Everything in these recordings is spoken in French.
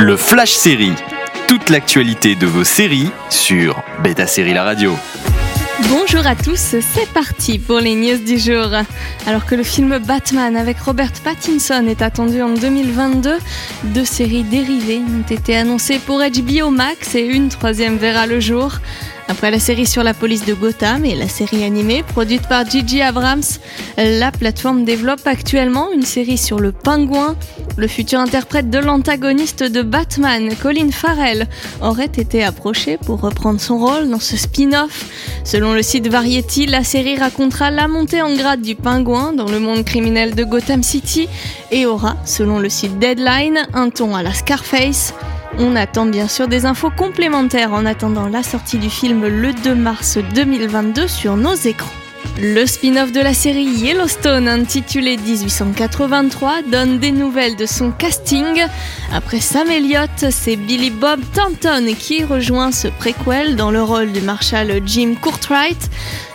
Le Flash Série. Toute l'actualité de vos séries sur Beta Série La Radio. Bonjour à tous, c'est parti pour les news du jour. Alors que le film Batman avec Robert Pattinson est attendu en 2022, deux séries dérivées ont été annoncées pour HBO Max et une troisième verra le jour. Après la série sur la police de Gotham et la série animée produite par Gigi Abrams, la plateforme développe actuellement une série sur le pingouin. Le futur interprète de l'antagoniste de Batman, Colin Farrell, aurait été approché pour reprendre son rôle dans ce spin-off. Selon le site Variety, la série racontera la montée en grade du pingouin dans le monde criminel de Gotham City et aura, selon le site Deadline, un ton à la Scarface. On attend bien sûr des infos complémentaires en attendant la sortie du film le 2 mars 2022 sur nos écrans. Le spin-off de la série Yellowstone intitulé 1883 donne des nouvelles de son casting. Après Sam Elliott, c'est Billy Bob Thornton qui rejoint ce préquel dans le rôle du marshal Jim Courtwright.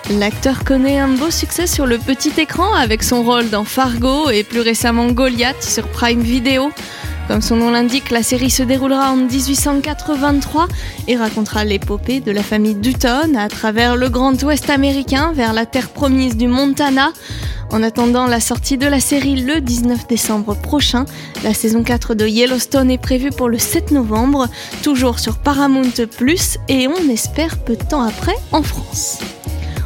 L'acteur connaît un beau succès sur le petit écran avec son rôle dans Fargo et plus récemment Goliath sur Prime Video. Comme son nom l'indique, la série se déroulera en 1883 et racontera l'épopée de la famille Dutton à travers le Grand Ouest américain vers la terre promise du Montana. En attendant la sortie de la série le 19 décembre prochain, la saison 4 de Yellowstone est prévue pour le 7 novembre, toujours sur Paramount ⁇ et on espère peu de temps après en France.